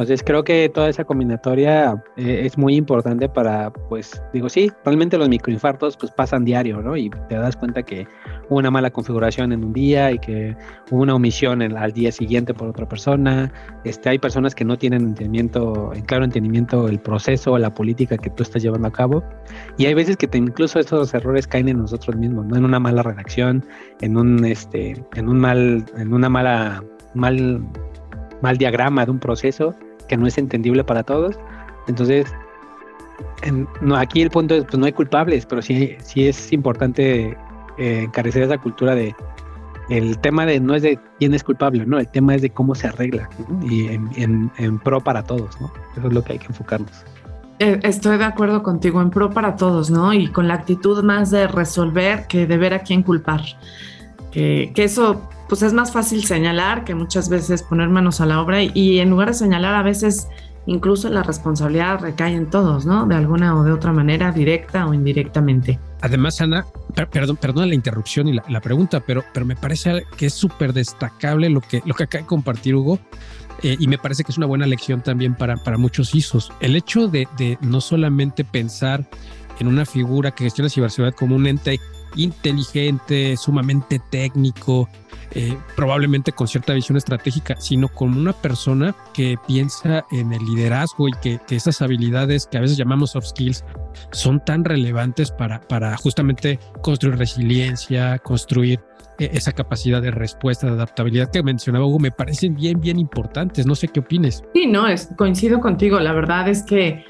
Entonces creo que toda esa combinatoria eh, es muy importante para, pues, digo, sí, realmente los microinfartos pues pasan diario, ¿no? Y te das cuenta que hubo una mala configuración en un día y que hubo una omisión al día siguiente por otra persona. Este, hay personas que no tienen entendimiento, en claro entendimiento el proceso, la política que tú estás llevando a cabo. Y hay veces que incluso esos errores caen en nosotros mismos, ¿no? En una mala redacción, en un, este, en un mal, en una mala, mal, mal diagrama de un proceso que no es entendible para todos. Entonces, no, aquí el punto es, pues no hay culpables, pero sí, sí es importante eh, encarecer esa cultura de, el tema de no es de quién es culpable, no, el tema es de cómo se arregla y en, pro para todos, ¿no? Eso es lo que hay que enfocarnos. Eh, estoy de acuerdo contigo, en pro para todos, ¿no? Y con la actitud más de resolver que de ver a quién culpar. Que eso pues es más fácil señalar que muchas veces poner manos a la obra y, en lugar de señalar a veces incluso la responsabilidad recae en todos, ¿no? De alguna o de otra manera, directa o indirectamente. Además, Ana, perdón, perdón la interrupción y la, pregunta, pero, pero me parece que es súper destacable lo que, lo que acaba de compartir Hugo. Eh, y me parece que es una buena lección también para, para muchos ISOs. El hecho de, de no solamente pensar en una figura que gestiona ciberseguridad como un ente inteligente, sumamente técnico, eh, probablemente con cierta visión estratégica, sino como una persona que piensa en el liderazgo y que, esas habilidades que a veces llamamos soft skills son tan relevantes para, para justamente construir resiliencia, construir eh, esa capacidad de respuesta, de adaptabilidad que mencionaba Hugo, me parecen bien, bien importantes. No sé qué opines. Sí, no, es, coincido contigo. La verdad es que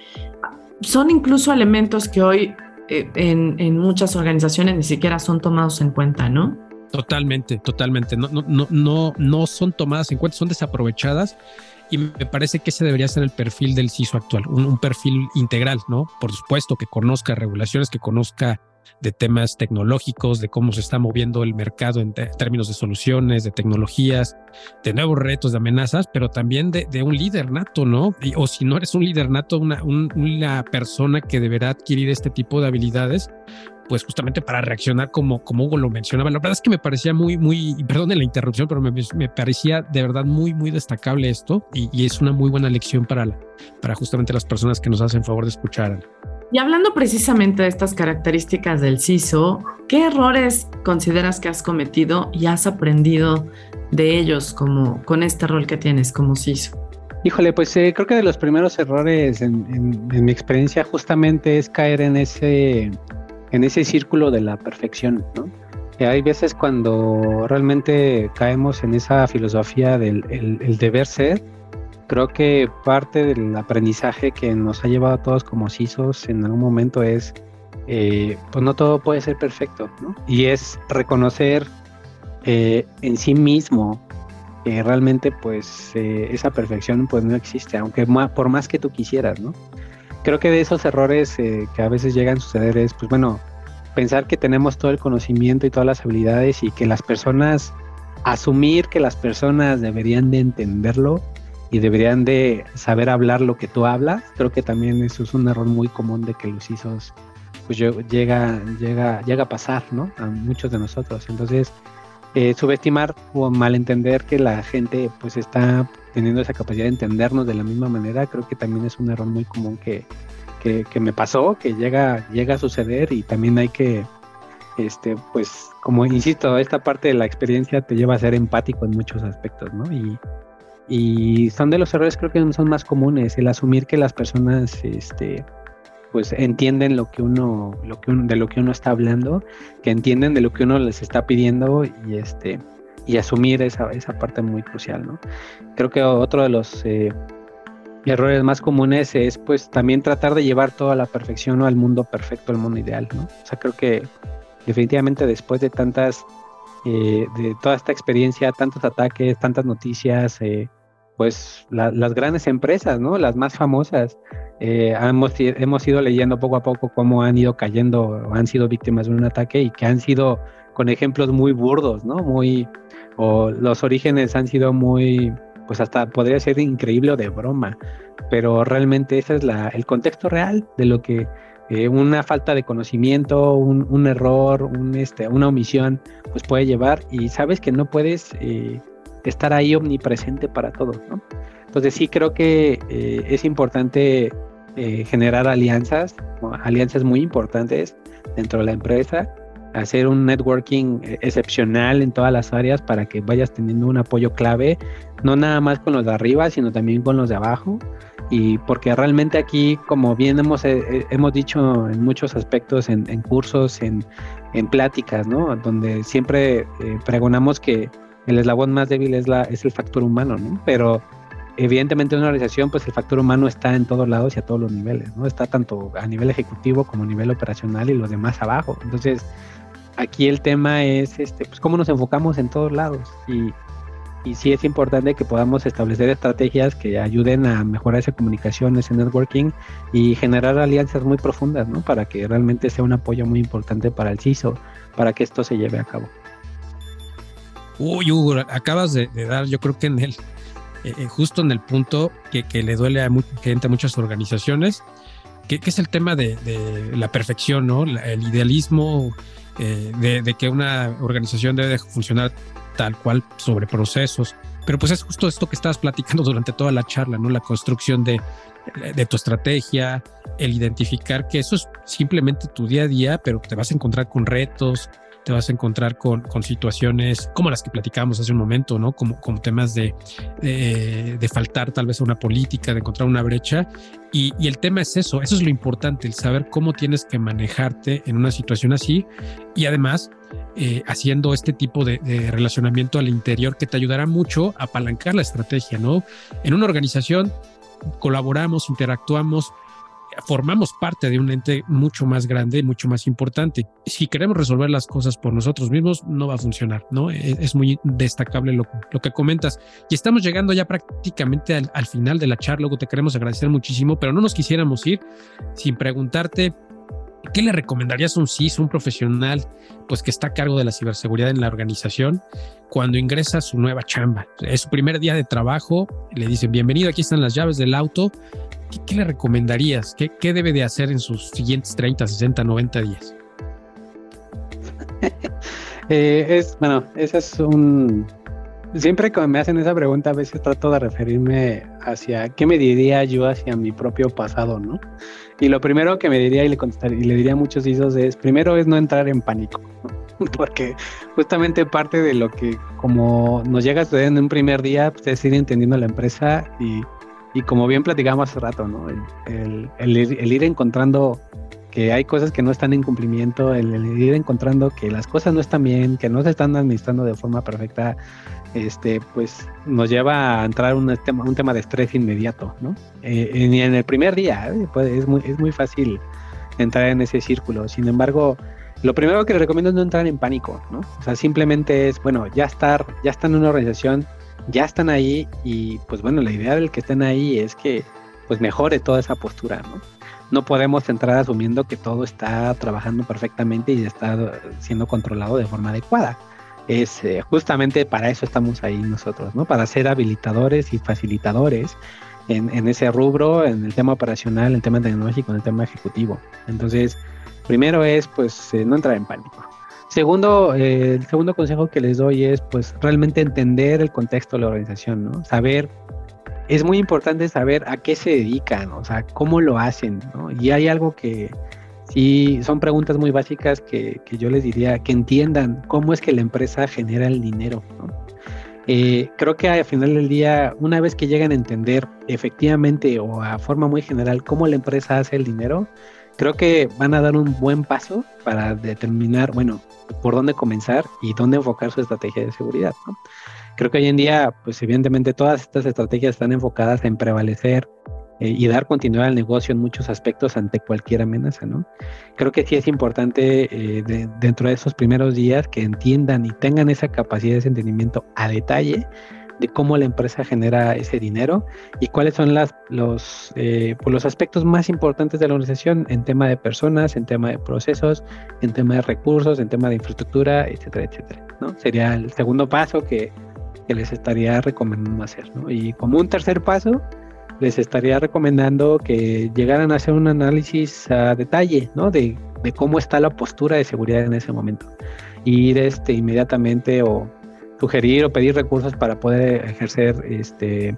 son incluso elementos que hoy eh, en, en, muchas organizaciones ni siquiera son tomados en cuenta, ¿no? Totalmente, totalmente. No, no, no, no, no son tomadas en cuenta, son desaprovechadas y me parece que ese debería ser el perfil del CISO actual, un, perfil integral, ¿no? Por supuesto, que conozca regulaciones, que conozca de temas tecnológicos, de cómo se está moviendo el mercado en términos de soluciones, de tecnologías, de nuevos retos, de amenazas, pero también de, un líder nato, ¿no? o si no eres un líder nato, una, una persona que deberá adquirir este tipo de habilidades pues justamente para reaccionar como, como Hugo lo mencionaba. La verdad es que me parecía muy, muy, perdón la interrupción, pero me, me parecía de verdad muy, muy destacable esto y, y, es una muy buena lección para, la, para justamente las personas que nos hacen favor de escuchar. Y hablando precisamente de estas características del CISO, ¿qué errores consideras que has cometido y has aprendido de ellos como con este rol que tienes como CISO? Híjole, pues eh, creo que de los primeros errores en, mi experiencia justamente es caer en ese, en ese círculo de la perfección, ¿no? hay veces cuando realmente caemos en esa filosofía del el deber ser, creo que parte del aprendizaje que nos ha llevado a todos como CISOs en algún momento es, eh, pues no todo puede ser perfecto, ¿no? Y es reconocer eh, en sí mismo que realmente pues eh, esa perfección pues no existe, aunque por más que tú quisieras, ¿no? Creo que de esos errores que a veces llegan a suceder es, pues bueno, pensar que tenemos todo el conocimiento y todas las habilidades y que las personas, asumir que las personas deberían de entenderlo y deberían de saber hablar lo que tú hablas. Creo que también eso es un error muy común de que los ISOs pues llega, llega, llega a pasar, ¿no? A muchos de nosotros. Entonces, eh, subestimar o malentender que la gente pues está teniendo esa capacidad de entendernos de la misma manera, creo que también es un error muy común que, que, me pasó, que llega, llega a suceder y también hay que, este, pues, como insisto, esta parte de la experiencia te lleva a ser empático en muchos aspectos, ¿no? Y, y son de los errores creo que son más comunes, el asumir que las personas este, pues entienden lo que uno, lo que de lo que uno está hablando, que entienden de lo que uno les está pidiendo y este y asumir esa, esa parte muy crucial, ¿no? Creo que otro de los eh, errores más comunes es pues también tratar de llevar toda la perfección o al mundo perfecto, al mundo ideal, ¿no? O sea, creo que definitivamente después de tantas, eh, de toda esta experiencia, tantos ataques, tantas noticias, eh, pues las grandes empresas, ¿no? Las más famosas. Hemos, hemos ido leyendo poco a poco cómo han ido cayendo han sido víctimas de un ataque y que han sido con ejemplos muy burdos, ¿no? Muy, o los orígenes han sido muy, pues hasta podría ser increíble o de broma, pero realmente ese es la, el contexto real de lo que eh, una falta de conocimiento, un, un, error, un, este, una omisión, pues puede llevar y sabes que no puedes eh, estar ahí omnipresente para todos, ¿no? Entonces sí creo que eh, es importante generar alianzas, alianzas muy importantes dentro de la empresa, hacer un networking eh, excepcional en todas las áreas para que vayas teniendo un apoyo clave, no nada más con los de arriba, sino también con los de abajo. Y porque realmente aquí, como bien hemos, hemos dicho en muchos aspectos, en, cursos, en, en, pláticas, ¿no? Donde siempre pregonamos que el eslabón más débil es, la, es el factor humano, ¿no? Pero evidentemente en una organización, pues el factor humano está en todos lados y a todos los niveles, ¿no? Está tanto a nivel ejecutivo como a nivel operacional y los demás abajo. Entonces, aquí el tema es, este, pues cómo nos enfocamos en todos lados y, y sí es importante que podamos establecer estrategias que ayuden a mejorar esa comunicación, ese networking y generar alianzas muy profundas, ¿no? Para que realmente sea un apoyo muy importante para el CISO, para que esto se lleve a cabo. Uy, Hugo, acabas de, dar, yo creo que en el, eh, eh, justo en el punto que, le duele a, gente, a muchas organizaciones, que, es el tema de, la perfección, ¿no? el idealismo eh, de, que una organización debe funcionar tal cual sobre procesos. Pero pues es justo esto que estabas platicando durante toda la charla, ¿no? La construcción de, de tu estrategia, el identificar que eso es simplemente tu día a día, pero te vas a encontrar con retos, te vas a encontrar con, con situaciones como las que platicábamos hace un momento, ¿no? Como, como temas de, de, faltar tal vez a una política, de encontrar una brecha. Y, y, el tema es eso, eso es lo importante, el saber cómo tienes que manejarte en una situación así y además eh, haciendo este tipo de, de, relacionamiento al interior que te ayudará mucho a apalancar la estrategia, ¿no? En una organización colaboramos, interactuamos, formamos parte de un ente mucho más grande, mucho más importante. Si queremos resolver las cosas por nosotros mismos, no va a funcionar, ¿no? E, es, muy destacable lo, que comentas. Y estamos llegando ya prácticamente al, al final de la charla, luego te queremos agradecer muchísimo, pero no nos quisiéramos ir sin preguntarte ¿Qué le recomendarías a un CIS, un profesional, pues que está a cargo de la ciberseguridad en la organización, cuando ingresa a su nueva chamba? Es su primer día de trabajo, le dicen, bienvenido, aquí están las llaves del auto, ¿qué, le recomendarías? ¿Qué, ¿Qué, debe de hacer en sus siguientes 30, 60, 90 días? Eh, es, bueno, ese es un... Siempre que me hacen esa pregunta, a veces trato de referirme hacia qué me diría yo hacia mi propio pasado, ¿no? Y lo primero que me diría y le contestaría, y le diría a muchos ISOs es, primero es no entrar en pánico, porque justamente parte de lo que como nos llega a suceder en un primer día, pues es ir entendiendo la empresa y, y como bien platicamos hace rato, ¿no? El, ir encontrando que hay cosas que no están en cumplimiento, el, ir encontrando que las cosas no están bien, que no se están administrando de forma perfecta, este, pues nos lleva a entrar un tema, un tema de estrés inmediato, ¿no? Eh, en, en, el primer día ¿eh? pues es, muy, es muy fácil entrar en ese círculo. Sin embargo, lo primero que les recomiendo es no entrar en pánico, ¿no? O sea, simplemente es, bueno, ya estar, ya están en una organización, ya están ahí y pues bueno, la idea del que estén ahí es que pues mejore toda esa postura, ¿no? no podemos entrar asumiendo que todo está trabajando perfectamente y está siendo controlado de forma adecuada. Es eh, justamente para eso estamos ahí nosotros, ¿no? Para ser habilitadores y facilitadores en, ese rubro, en el tema operacional, en el tema tecnológico, en el tema ejecutivo. Entonces, primero es, pues, eh, no entrar en pánico. Segundo, eh, el segundo consejo que les doy es, pues, realmente entender el contexto de la organización, ¿no? Saber es muy importante saber a qué se dedican, o sea, cómo lo hacen, ¿no? Y hay algo que sí son preguntas muy básicas que, que yo les diría que entiendan cómo es que la empresa genera el dinero, ¿no? Eh, creo que al final del día, una vez que llegan a entender efectivamente o a forma muy general cómo la empresa hace el dinero, creo que van a dar un buen paso para determinar, bueno, por dónde comenzar y dónde enfocar su estrategia de seguridad. Creo que hoy en día, pues evidentemente todas estas estrategias están enfocadas en prevalecer eh, y dar continuidad al negocio en muchos aspectos ante cualquier amenaza, ¿no? Creo que sí es importante eh, dentro de esos primeros días que entiendan y tengan esa capacidad de entendimiento a detalle de cómo la empresa genera ese dinero y cuáles son las, los, eh, pues los aspectos más importantes de la organización en tema de personas, en tema de procesos, en tema de recursos, en tema de infraestructura, etcétera, etcétera. ¿no? Sería el segundo paso que que les estaría recomendando hacer. ¿no? Y como un tercer paso, les estaría recomendando que llegaran a hacer un análisis a detalle ¿no? de, de cómo está la postura de seguridad en ese momento. Ir este, inmediatamente o sugerir o pedir recursos para poder ejercer este,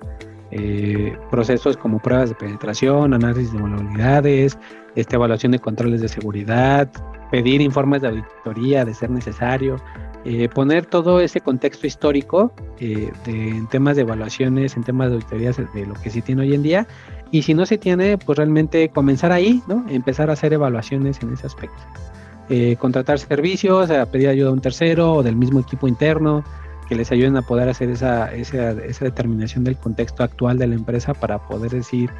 eh, procesos como pruebas de penetración, análisis de vulnerabilidades, este, evaluación de controles de seguridad, pedir informes de auditoría de ser necesario, eh, poner todo ese contexto histórico eh, de, en temas de evaluaciones, en temas de auditorías de lo que se tiene hoy en día. Y si no se tiene, pues realmente comenzar ahí, ¿no? Empezar a hacer evaluaciones en ese aspecto. Eh, contratar servicios, pedir ayuda a un tercero o del mismo equipo interno que les ayuden a poder hacer esa, esa, esa determinación del contexto actual de la empresa para poder decir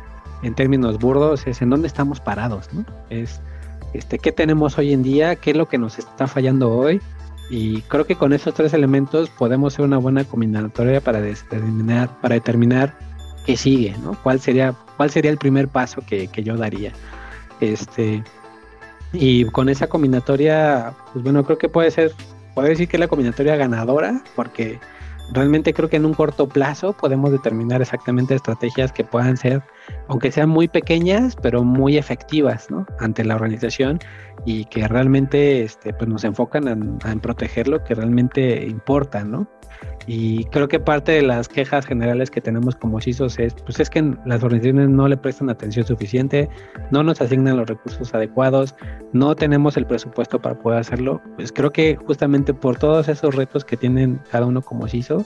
en términos burdos es en dónde estamos parados, ¿no? Es este, qué tenemos hoy en día, qué es lo que nos está fallando hoy, y creo que con esos tres elementos podemos hacer una buena combinatoria para determinar, para determinar qué sigue, ¿no? ¿Cuál sería, cuál sería el primer paso que, que yo daría? Este, y con esa combinatoria, pues bueno, creo que puede ser, puedo decir que es la combinatoria ganadora, porque realmente creo que en un corto plazo podemos determinar exactamente estrategias que puedan ser, aunque sean muy pequeñas, pero muy efectivas ¿no? ante la organización y que realmente este, pues nos enfocan en, en proteger lo que realmente importa, ¿no? Y creo que parte de las quejas generales que tenemos como CISOs es, pues es que las organizaciones no le prestan atención suficiente, no nos asignan los recursos adecuados, no tenemos el presupuesto para poder hacerlo. Pues creo que justamente por todos esos retos que tienen cada uno como CISO,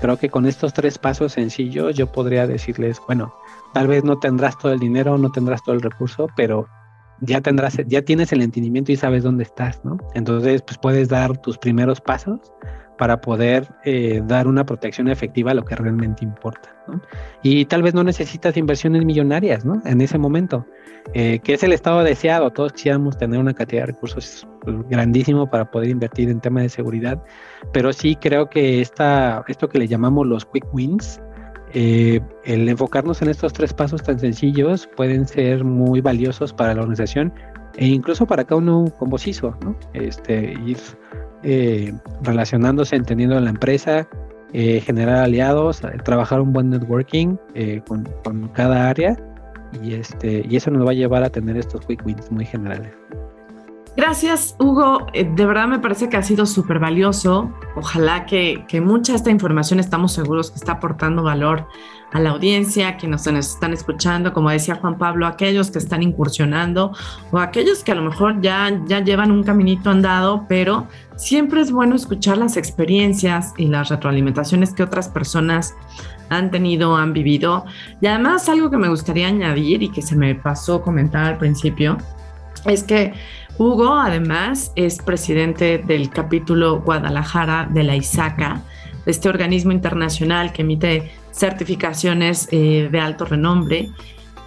creo que con estos tres pasos sencillos yo podría decirles, bueno, tal vez no tendrás todo el dinero, no tendrás todo el recurso, pero ya tendrás, ya tienes el entendimiento y sabes dónde estás, ¿no? Entonces, pues puedes dar tus primeros pasos para poder eh, dar una protección efectiva a lo que realmente importa. ¿no? Y tal vez no necesitas inversiones millonarias ¿no? en ese momento, eh, que es el estado deseado. Todos quisiéramos tener una cantidad de recursos pues, grandísimo para poder invertir en temas de seguridad, pero sí creo que esta, esto que le llamamos los quick wins, eh, el enfocarnos en estos tres pasos tan sencillos pueden ser muy valiosos para la organización e incluso para cada uno como CISO, ¿no? Este, ir eh, relacionándose, entendiendo la empresa, eh, generar aliados, eh, trabajar un buen networking con, con, cada área y, este, y eso nos va a llevar a tener estos quick wins muy generales. Gracias, Hugo. Eh, de verdad me parece que ha sido súper valioso. Ojalá que, que, mucha esta información estamos seguros que está aportando valor a la audiencia, que nos están escuchando, como decía Juan Pablo, aquellos que están incursionando o aquellos que a lo mejor ya, ya llevan un caminito andado, pero siempre es bueno escuchar las experiencias y las retroalimentaciones que otras personas han tenido, han vivido. Y además algo que me gustaría añadir y que se me pasó comentar al principio, es que Hugo además es presidente del capítulo Guadalajara de la ISACA, este organismo internacional que emite certificaciones eh, de alto renombre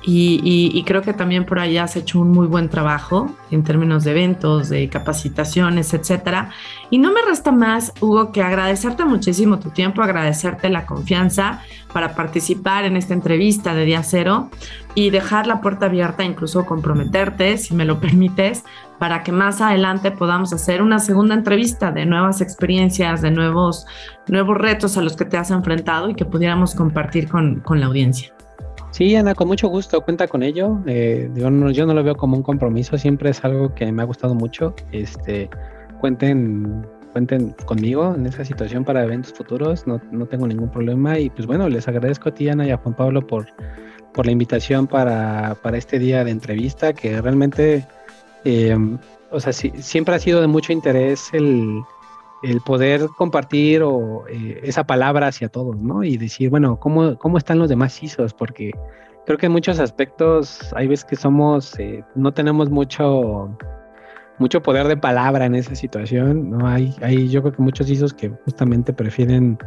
y, creo que también por ahí has hecho un muy buen trabajo en términos de eventos, de capacitaciones, etcétera. Y no me resta más, Hugo, que agradecerte muchísimo tu tiempo, agradecerte la confianza para participar en esta entrevista de Día Cero y dejar la puerta abierta, incluso comprometerte, si me lo permites, para que más adelante podamos hacer una segunda entrevista de nuevas experiencias, de nuevos, nuevos retos a los que te has enfrentado y que pudiéramos compartir con, con la audiencia. Sí, Ana, con mucho gusto, cuenta con ello. Eh, yo, no, lo veo como un compromiso, siempre es algo que me ha gustado mucho. Este, cuenten, cuenten conmigo en esa situación para eventos futuros, no, no tengo ningún problema. Y pues bueno, les agradezco a ti, Ana, y a Juan Pablo por, por la invitación para, para este día de entrevista, que realmente, eh, o sea, siempre ha sido de mucho interés el el poder compartir o, eh, esa palabra hacia todos, ¿no? Y decir, bueno, ¿cómo, cómo están los demás ISOs? Porque creo que en muchos aspectos hay veces que somos, eh, no tenemos mucho, mucho poder de palabra en esa situación, ¿no? Hay, hay yo creo que muchos ISOs que justamente prefieren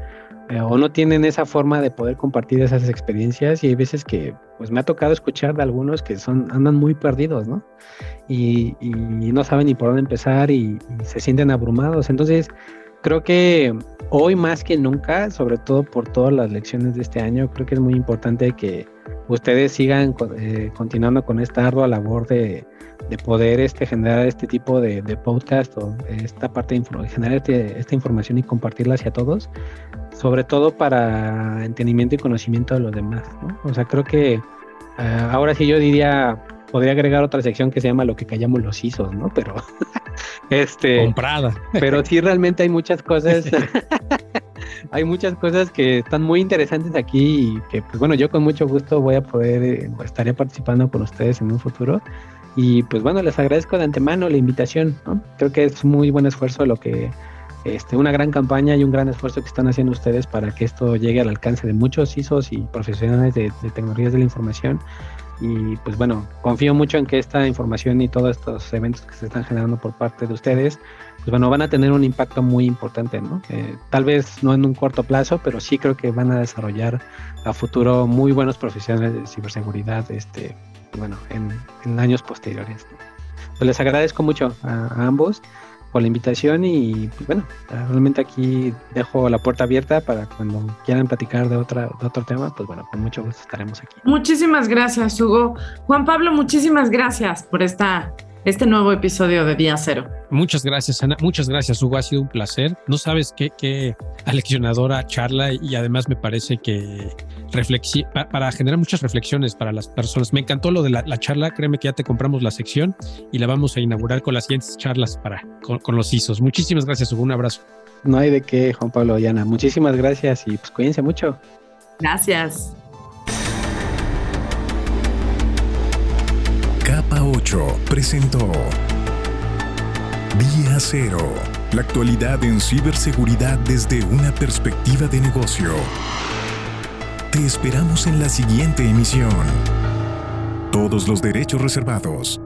eh, o no tienen esa forma de poder compartir esas experiencias y hay veces que pues me ha tocado escuchar de algunos que son andan muy perdidos, ¿no? Y, no saben ni por dónde empezar y, se sienten abrumados. Entonces, creo que hoy más que nunca, sobre todo por todas las lecciones de este año, creo que es muy importante que ustedes sigan eh, continuando con esta ardua labor de, de poder este, generar este tipo de, podcast o esta parte de generar este, esta información y compartirla hacia todos, sobre todo para entendimiento y conocimiento de los demás. ¿no? O sea, creo que ah, ahora sí yo diría, podría agregar otra sección que se llama lo que callamos los ISOs, ¿no? Pero, este... Comprada. Pero sí realmente hay muchas cosas... hay muchas cosas que están muy interesantes aquí y que, pues bueno, yo con mucho gusto voy a poder, eh, participando con ustedes en un futuro y pues bueno, les agradezco de antemano la invitación. Creo que es muy buen esfuerzo lo que, este, una gran campaña y un gran esfuerzo que están haciendo ustedes para que esto llegue al alcance de muchos ISOs y profesionales de, tecnologías de la información. Y pues bueno, confío mucho en que esta información y todos estos eventos que se están generando por parte de ustedes, pues bueno, van a tener un impacto muy importante, ¿no? tal vez no en un corto plazo, pero sí creo que van a desarrollar a futuro muy buenos profesionales de ciberseguridad, este, bueno, en, años posteriores. Pues les agradezco mucho a, ambos por la invitación y pues bueno, realmente aquí dejo la puerta abierta para cuando quieran platicar de, otra, de otro tema, pues bueno, con mucho gusto estaremos aquí. Muchísimas gracias, Hugo. Juan Pablo, muchísimas gracias por esta este nuevo episodio de Día Cero. Muchas gracias, Ana. Muchas gracias, Hugo. Ha sido un placer. No sabes qué, qué aleccionadora charla y además me parece que para generar muchas reflexiones para las personas. Me encantó lo de la, charla. Créeme que ya te compramos la sección y la vamos a inaugurar con las siguientes charlas para, con, los ISOs. Muchísimas gracias, Hugo. Un abrazo. No hay de qué, Juan Pablo y Ana. Muchísimas gracias y pues cuídense mucho. Gracias. Capa 8 presentó Día Cero. La actualidad en ciberseguridad desde una perspectiva de negocio. Te esperamos en la siguiente emisión. Todos los derechos reservados.